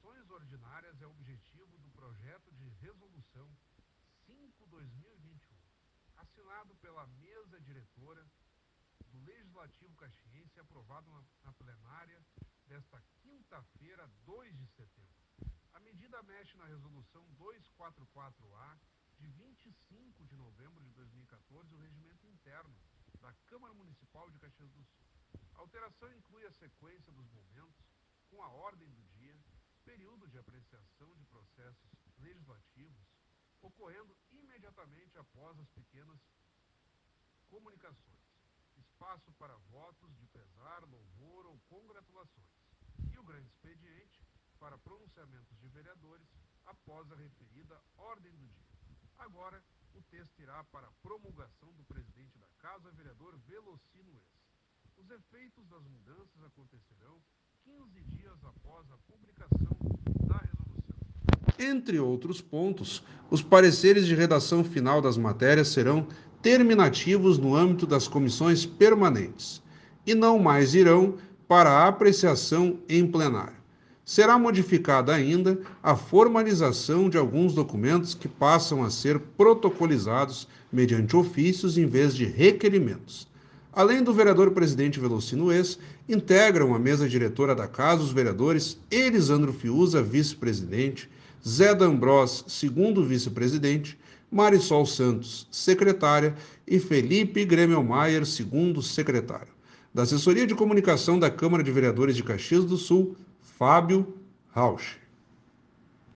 sessões ordinárias é objetivo do projeto de resolução 5/2021, assinado pela mesa diretora do Legislativo Caxiense e aprovado na plenária desta quinta-feira, 2 de setembro. A medida mexe na resolução 244A de 25 de novembro de 2014, o regimento interno da Câmara Municipal de Caxias do Sul. A alteração inclui a sequência dos momentos com a ordem do dia, de apreciação de processos legislativos, ocorrendo imediatamente após as pequenas comunicações, espaço para votos de pesar, louvor ou congratulações, e o grande expediente para pronunciamentos de vereadores após a referida ordem do dia. Agora, o texto irá para a promulgação do presidente da Casa, vereador Velocino Ex. Os efeitos das mudanças acontecerão 15 dias após a publicação. Entre outros pontos, os pareceres de redação final das matérias serão terminativos no âmbito das comissões permanentes e não mais irão para apreciação em plenário será modificada ainda a formalização de alguns documentos que passam a ser protocolizados mediante ofícios em vez de requerimentos. Além do vereador presidente Velocino Ex, integram a mesa diretora da Casa os vereadores Elisandro Fiuza, vice-presidente, Zé D'Ambrós, segundo vice-presidente, Marisol Santos, secretária, e Felipe Grêmio Maier, segundo secretário. Da Assessoria de Comunicação da Câmara de Vereadores de Caxias do Sul, Fábio Rausch.